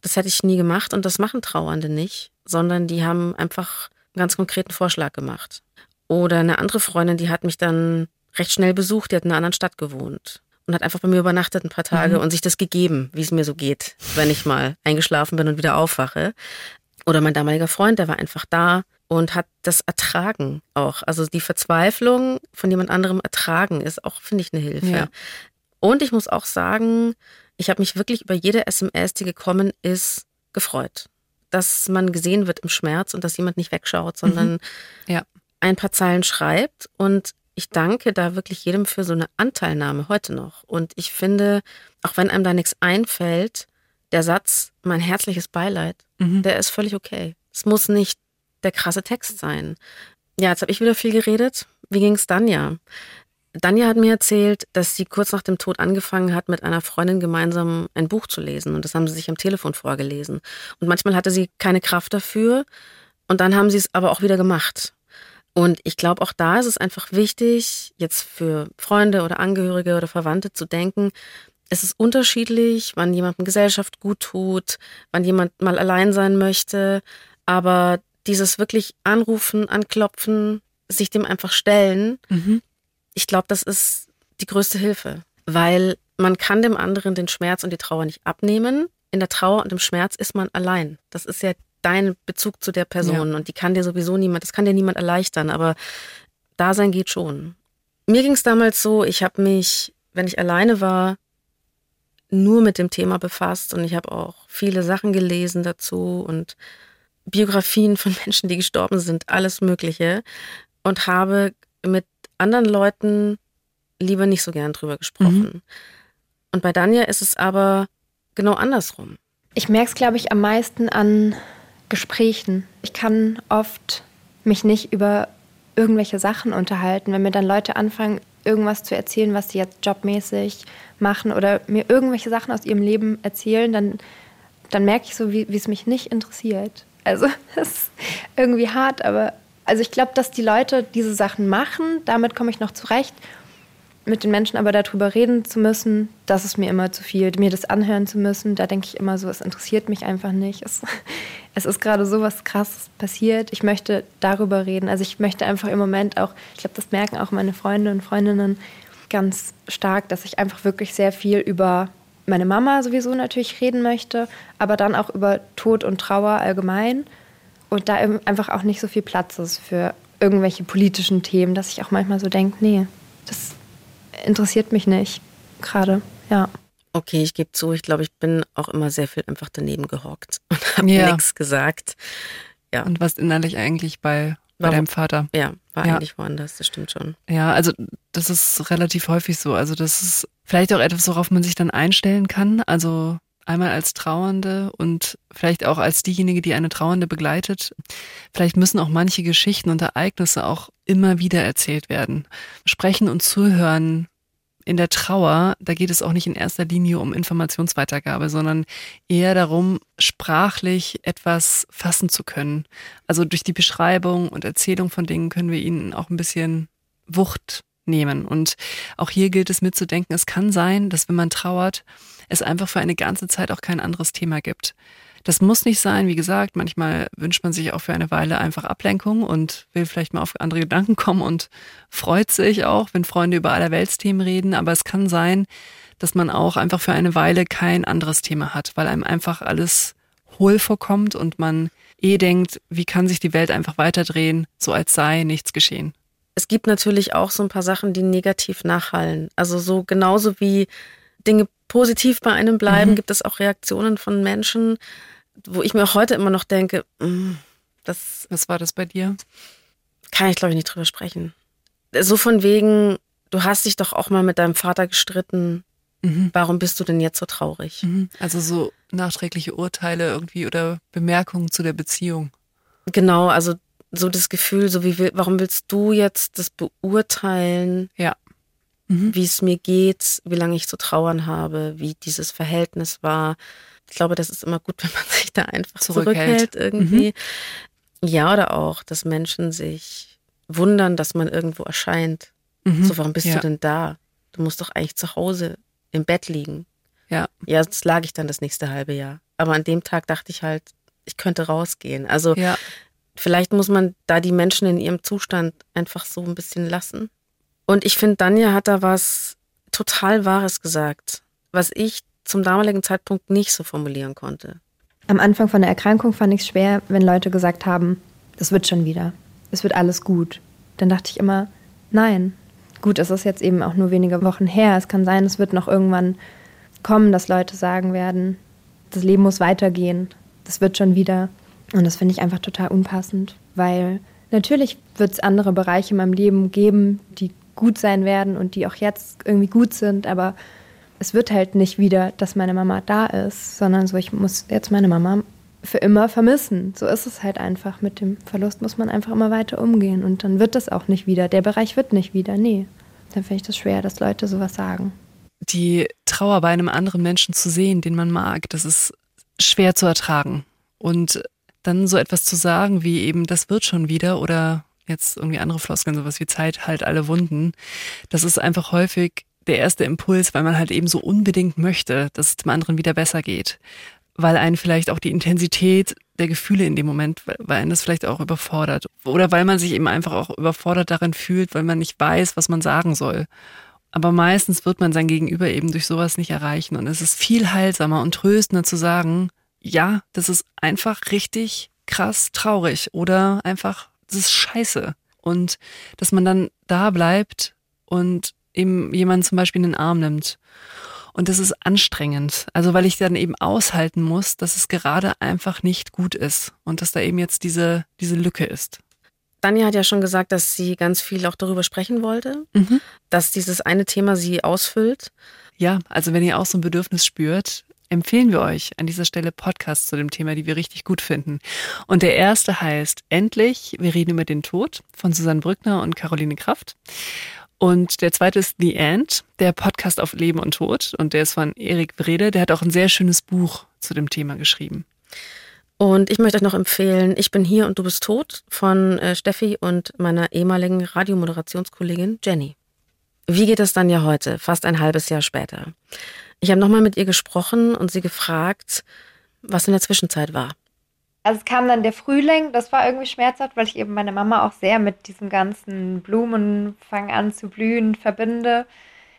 Das hätte ich nie gemacht und das machen Trauernde nicht, sondern die haben einfach einen ganz konkreten Vorschlag gemacht. Oder eine andere Freundin, die hat mich dann recht schnell besucht, die hat in einer anderen Stadt gewohnt und hat einfach bei mir übernachtet ein paar Tage mhm. und sich das gegeben, wie es mir so geht, wenn ich mal eingeschlafen bin und wieder aufwache. Oder mein damaliger Freund, der war einfach da und hat das ertragen auch. Also die Verzweiflung von jemand anderem ertragen ist auch, finde ich, eine Hilfe. Ja. Und ich muss auch sagen, ich habe mich wirklich über jede SMS, die gekommen ist, gefreut. Dass man gesehen wird im Schmerz und dass jemand nicht wegschaut, sondern mhm. ja. ein paar Zeilen schreibt. Und ich danke da wirklich jedem für so eine Anteilnahme heute noch. Und ich finde, auch wenn einem da nichts einfällt, der Satz, mein herzliches Beileid, mhm. der ist völlig okay. Es muss nicht der krasse Text sein. Ja, jetzt habe ich wieder viel geredet. Wie ging es Danja? Danja hat mir erzählt, dass sie kurz nach dem Tod angefangen hat, mit einer Freundin gemeinsam ein Buch zu lesen. Und das haben sie sich am Telefon vorgelesen. Und manchmal hatte sie keine Kraft dafür. Und dann haben sie es aber auch wieder gemacht. Und ich glaube, auch da ist es einfach wichtig, jetzt für Freunde oder Angehörige oder Verwandte zu denken, es ist unterschiedlich, wann jemandem Gesellschaft gut tut, wann jemand mal allein sein möchte. Aber dieses wirklich anrufen, anklopfen, sich dem einfach stellen, mhm. ich glaube, das ist die größte Hilfe, weil man kann dem anderen den Schmerz und die Trauer nicht abnehmen. In der Trauer und im Schmerz ist man allein. Das ist ja dein Bezug zu der Person ja. und die kann dir sowieso niemand, das kann dir niemand erleichtern, aber Dasein geht schon. Mir ging es damals so, ich habe mich, wenn ich alleine war, nur mit dem Thema befasst und ich habe auch viele Sachen gelesen dazu und Biografien von Menschen, die gestorben sind, alles Mögliche und habe mit anderen Leuten lieber nicht so gern drüber gesprochen. Mhm. Und bei Danja ist es aber genau andersrum. Ich merke es, glaube ich, am meisten an Gesprächen. Ich kann oft mich nicht über irgendwelche Sachen unterhalten, wenn mir dann Leute anfangen, irgendwas zu erzählen, was sie jetzt jobmäßig machen oder mir irgendwelche Sachen aus ihrem Leben erzählen, dann, dann merke ich so, wie, es mich nicht interessiert. Also das ist irgendwie hart, aber also ich glaube, dass die Leute diese Sachen machen, damit komme ich noch zurecht mit den Menschen aber darüber reden zu müssen, das ist mir immer zu viel. Mir das anhören zu müssen, da denke ich immer so, es interessiert mich einfach nicht. Es, es ist gerade so was Krasses passiert. Ich möchte darüber reden. Also ich möchte einfach im Moment auch, ich glaube, das merken auch meine Freunde und Freundinnen ganz stark, dass ich einfach wirklich sehr viel über meine Mama sowieso natürlich reden möchte, aber dann auch über Tod und Trauer allgemein. Und da einfach auch nicht so viel Platz ist für irgendwelche politischen Themen, dass ich auch manchmal so denke, nee, das interessiert mich nicht gerade, ja. Okay, ich gebe zu, ich glaube, ich bin auch immer sehr viel einfach daneben gehockt und habe ja. nichts gesagt. Ja. Und was innerlich eigentlich bei, bei deinem Vater? Ja, war ja. eigentlich woanders, das stimmt schon. Ja, also das ist relativ häufig so. Also das ist vielleicht auch etwas, worauf man sich dann einstellen kann. Also einmal als Trauernde und vielleicht auch als diejenige, die eine Trauernde begleitet. Vielleicht müssen auch manche Geschichten und Ereignisse auch immer wieder erzählt werden. Sprechen und zuhören in der Trauer, da geht es auch nicht in erster Linie um Informationsweitergabe, sondern eher darum, sprachlich etwas fassen zu können. Also durch die Beschreibung und Erzählung von Dingen können wir ihnen auch ein bisschen Wucht nehmen. Und auch hier gilt es mitzudenken, es kann sein, dass wenn man trauert, es einfach für eine ganze Zeit auch kein anderes Thema gibt. Das muss nicht sein, wie gesagt, manchmal wünscht man sich auch für eine Weile einfach Ablenkung und will vielleicht mal auf andere Gedanken kommen und freut sich auch, wenn Freunde über aller Weltsthemen reden, aber es kann sein, dass man auch einfach für eine Weile kein anderes Thema hat, weil einem einfach alles hohl vorkommt und man eh denkt, wie kann sich die Welt einfach weiterdrehen, so als sei nichts geschehen. Es gibt natürlich auch so ein paar Sachen, die negativ nachhallen. Also so genauso wie Dinge positiv bei einem bleiben, mhm. gibt es auch Reaktionen von Menschen, wo ich mir auch heute immer noch denke, mm, das. Was war das bei dir? Kann ich, glaube ich, nicht drüber sprechen. So von wegen, du hast dich doch auch mal mit deinem Vater gestritten. Mhm. Warum bist du denn jetzt so traurig? Mhm. Also so nachträgliche Urteile irgendwie oder Bemerkungen zu der Beziehung. Genau, also so das Gefühl, so wie warum willst du jetzt das beurteilen? Ja. Mhm. Wie es mir geht, wie lange ich zu trauern habe, wie dieses Verhältnis war. Ich glaube, das ist immer gut, wenn man sich da einfach zurückhält, zurückhält irgendwie. Mhm. Ja, oder auch, dass Menschen sich wundern, dass man irgendwo erscheint. Mhm. So, warum bist ja. du denn da? Du musst doch eigentlich zu Hause im Bett liegen. Ja. Ja, das lag ich dann das nächste halbe Jahr. Aber an dem Tag dachte ich halt, ich könnte rausgehen. Also ja. Vielleicht muss man da die Menschen in ihrem Zustand einfach so ein bisschen lassen. Und ich finde, Danja hat da was total Wahres gesagt, was ich zum damaligen Zeitpunkt nicht so formulieren konnte. Am Anfang von der Erkrankung fand ich es schwer, wenn Leute gesagt haben, das wird schon wieder, es wird alles gut. Dann dachte ich immer, nein, gut, es ist jetzt eben auch nur wenige Wochen her. Es kann sein, es wird noch irgendwann kommen, dass Leute sagen werden, das Leben muss weitergehen, das wird schon wieder. Und das finde ich einfach total unpassend, weil natürlich wird es andere Bereiche in meinem Leben geben, die gut sein werden und die auch jetzt irgendwie gut sind, aber es wird halt nicht wieder, dass meine Mama da ist, sondern so, ich muss jetzt meine Mama für immer vermissen. So ist es halt einfach. Mit dem Verlust muss man einfach immer weiter umgehen und dann wird das auch nicht wieder. Der Bereich wird nicht wieder. Nee. Dann finde ich das schwer, dass Leute sowas sagen. Die Trauer bei einem anderen Menschen zu sehen, den man mag, das ist schwer zu ertragen. Und dann so etwas zu sagen wie eben, das wird schon wieder oder jetzt irgendwie andere Floskeln, sowas wie Zeit halt alle Wunden, das ist einfach häufig der erste Impuls, weil man halt eben so unbedingt möchte, dass es dem anderen wieder besser geht. Weil einen vielleicht auch die Intensität der Gefühle in dem Moment, weil einen das vielleicht auch überfordert. Oder weil man sich eben einfach auch überfordert darin fühlt, weil man nicht weiß, was man sagen soll. Aber meistens wird man sein Gegenüber eben durch sowas nicht erreichen. Und es ist viel heilsamer und tröstender zu sagen, ja, das ist einfach richtig krass traurig oder einfach, das ist scheiße. Und dass man dann da bleibt und eben jemanden zum Beispiel in den Arm nimmt. Und das ist anstrengend. Also weil ich dann eben aushalten muss, dass es gerade einfach nicht gut ist und dass da eben jetzt diese, diese Lücke ist. Danja hat ja schon gesagt, dass sie ganz viel auch darüber sprechen wollte, mhm. dass dieses eine Thema sie ausfüllt. Ja, also wenn ihr auch so ein Bedürfnis spürt, empfehlen wir euch an dieser Stelle Podcasts zu dem Thema, die wir richtig gut finden. Und der erste heißt Endlich, wir reden über den Tod von Susanne Brückner und Caroline Kraft. Und der zweite ist The End, der Podcast auf Leben und Tod. Und der ist von Erik Brede. Der hat auch ein sehr schönes Buch zu dem Thema geschrieben. Und ich möchte euch noch empfehlen, Ich bin hier und du bist tot von äh, Steffi und meiner ehemaligen Radiomoderationskollegin Jenny. Wie geht es dann ja heute, fast ein halbes Jahr später? Ich habe nochmal mit ihr gesprochen und sie gefragt, was in der Zwischenzeit war. Also es kam dann der Frühling, das war irgendwie schmerzhaft, weil ich eben meine Mama auch sehr mit diesem ganzen Blumen fangen an zu blühen verbinde.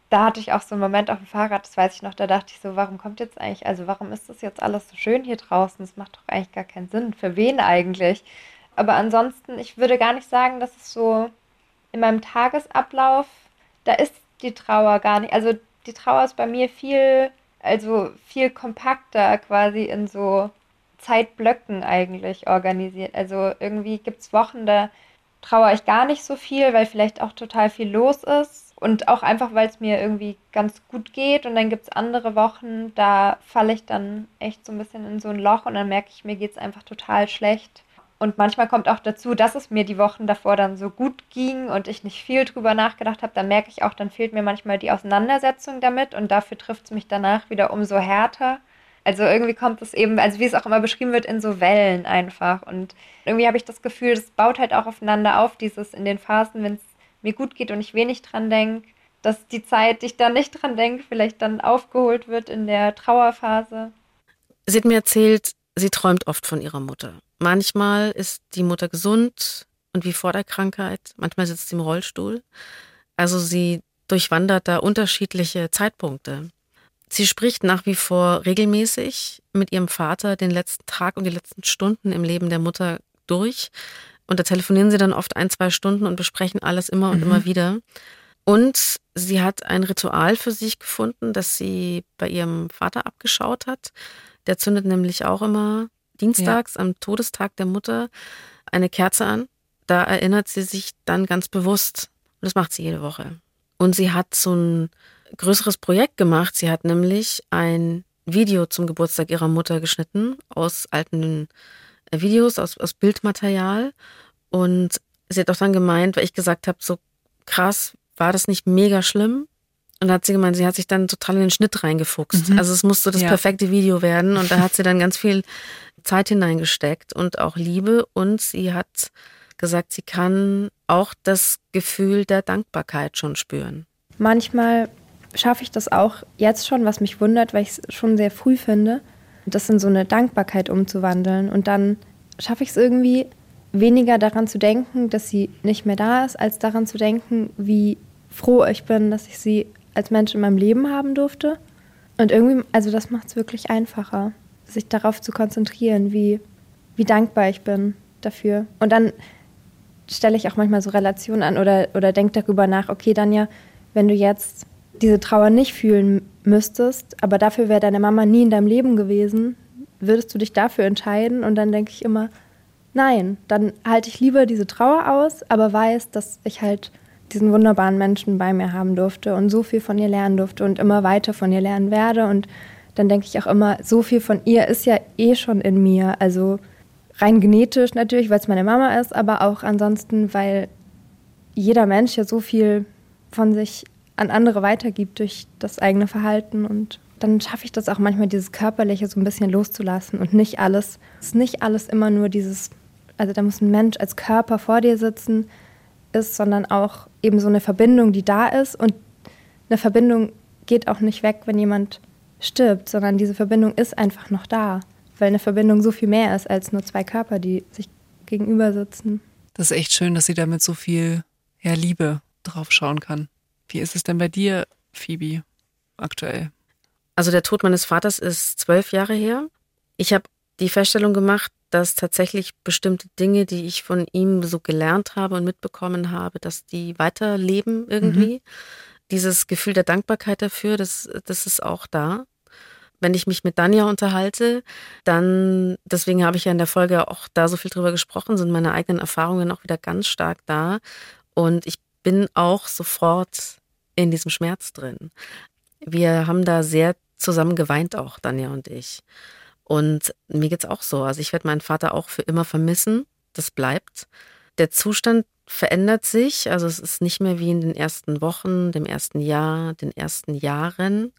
Da hatte ich auch so einen Moment auf dem Fahrrad, das weiß ich noch, da dachte ich so, warum kommt jetzt eigentlich, also warum ist das jetzt alles so schön hier draußen? Das macht doch eigentlich gar keinen Sinn. Für wen eigentlich? Aber ansonsten, ich würde gar nicht sagen, dass es so in meinem Tagesablauf, da ist die Trauer gar nicht. Also die Trauer ist bei mir viel, also viel kompakter quasi in so Zeitblöcken eigentlich organisiert. Also irgendwie gibt es Wochen, da trauere ich gar nicht so viel, weil vielleicht auch total viel los ist. Und auch einfach, weil es mir irgendwie ganz gut geht. Und dann gibt es andere Wochen, da falle ich dann echt so ein bisschen in so ein Loch und dann merke ich, mir geht es einfach total schlecht. Und manchmal kommt auch dazu, dass es mir die Wochen davor dann so gut ging und ich nicht viel drüber nachgedacht habe. Dann merke ich auch, dann fehlt mir manchmal die Auseinandersetzung damit und dafür trifft es mich danach wieder umso härter. Also irgendwie kommt es eben, also wie es auch immer beschrieben wird, in so Wellen einfach. Und irgendwie habe ich das Gefühl, das baut halt auch aufeinander auf, dieses in den Phasen, wenn es mir gut geht und ich wenig dran denke, dass die Zeit, die ich da nicht dran denke, vielleicht dann aufgeholt wird in der Trauerphase. Sie hat mir erzählt, sie träumt oft von ihrer Mutter. Manchmal ist die Mutter gesund und wie vor der Krankheit, manchmal sitzt sie im Rollstuhl. Also sie durchwandert da unterschiedliche Zeitpunkte. Sie spricht nach wie vor regelmäßig mit ihrem Vater den letzten Tag und die letzten Stunden im Leben der Mutter durch. Und da telefonieren sie dann oft ein, zwei Stunden und besprechen alles immer und mhm. immer wieder. Und sie hat ein Ritual für sich gefunden, das sie bei ihrem Vater abgeschaut hat. Der zündet nämlich auch immer dienstags ja. am Todestag der Mutter eine Kerze an. Da erinnert sie sich dann ganz bewusst. Und das macht sie jede Woche. Und sie hat so ein größeres Projekt gemacht. Sie hat nämlich ein Video zum Geburtstag ihrer Mutter geschnitten aus alten äh, Videos, aus, aus Bildmaterial. Und sie hat auch dann gemeint, weil ich gesagt habe, so krass, war das nicht mega schlimm? Und da hat sie gemeint, sie hat sich dann total in den Schnitt reingefuchst. Mhm. Also es musste das ja. perfekte Video werden. Und da hat sie dann ganz viel Zeit hineingesteckt und auch Liebe. Und sie hat gesagt, sie kann auch das Gefühl der Dankbarkeit schon spüren. Manchmal schaffe ich das auch jetzt schon, was mich wundert, weil ich es schon sehr früh finde, das in so eine Dankbarkeit umzuwandeln. Und dann schaffe ich es irgendwie, weniger daran zu denken, dass sie nicht mehr da ist, als daran zu denken, wie froh ich bin, dass ich sie als Mensch in meinem Leben haben durfte. Und irgendwie, also das macht es wirklich einfacher, sich darauf zu konzentrieren, wie, wie dankbar ich bin dafür. Und dann stelle ich auch manchmal so Relationen an oder, oder denke darüber nach, okay, Danja, wenn du jetzt diese Trauer nicht fühlen müsstest, aber dafür wäre deine Mama nie in deinem Leben gewesen, würdest du dich dafür entscheiden? Und dann denke ich immer, nein, dann halte ich lieber diese Trauer aus, aber weiß, dass ich halt diesen wunderbaren Menschen bei mir haben durfte und so viel von ihr lernen durfte und immer weiter von ihr lernen werde. Und dann denke ich auch immer, so viel von ihr ist ja eh schon in mir. Also rein genetisch natürlich, weil es meine Mama ist, aber auch ansonsten, weil jeder Mensch ja so viel von sich an andere weitergibt durch das eigene Verhalten und dann schaffe ich das auch manchmal, dieses Körperliche so ein bisschen loszulassen und nicht alles, es ist nicht alles immer nur dieses, also da muss ein Mensch als Körper vor dir sitzen, ist, sondern auch eben so eine Verbindung, die da ist und eine Verbindung geht auch nicht weg, wenn jemand stirbt, sondern diese Verbindung ist einfach noch da, weil eine Verbindung so viel mehr ist als nur zwei Körper, die sich gegenüber sitzen. Das ist echt schön, dass sie damit so viel ja, Liebe drauf schauen kann. Wie ist es denn bei dir, Phoebe, aktuell? Also der Tod meines Vaters ist zwölf Jahre her. Ich habe die Feststellung gemacht, dass tatsächlich bestimmte Dinge, die ich von ihm so gelernt habe und mitbekommen habe, dass die weiterleben irgendwie. Mhm. Dieses Gefühl der Dankbarkeit dafür, das, das ist auch da. Wenn ich mich mit Danja unterhalte, dann, deswegen habe ich ja in der Folge auch da so viel drüber gesprochen, sind meine eigenen Erfahrungen auch wieder ganz stark da. Und ich bin auch sofort in diesem Schmerz drin. Wir haben da sehr zusammen geweint auch, Danja und ich. Und mir geht's auch so. Also ich werde meinen Vater auch für immer vermissen. Das bleibt. Der Zustand verändert sich. Also es ist nicht mehr wie in den ersten Wochen, dem ersten Jahr, den ersten Jahren.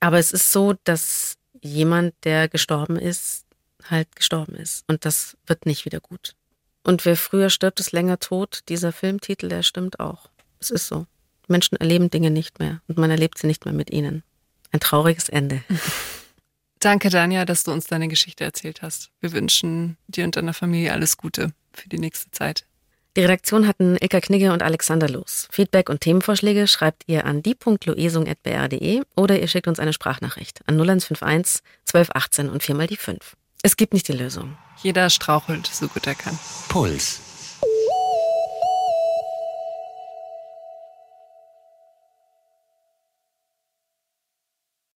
Aber es ist so, dass jemand, der gestorben ist, halt gestorben ist. Und das wird nicht wieder gut. Und wer früher stirbt, ist länger tot. Dieser Filmtitel, der stimmt auch. Es ist so. Menschen erleben Dinge nicht mehr und man erlebt sie nicht mehr mit ihnen. Ein trauriges Ende. Danke, Danja, dass du uns deine Geschichte erzählt hast. Wir wünschen dir und deiner Familie alles Gute für die nächste Zeit. Die Redaktion hatten Ilka Knigge und Alexander Los. Feedback und Themenvorschläge schreibt ihr an die.loesung.br.de oder ihr schickt uns eine Sprachnachricht an 0151 1218 und viermal die 5. Es gibt nicht die Lösung. Jeder strauchelt, so gut er kann. Puls.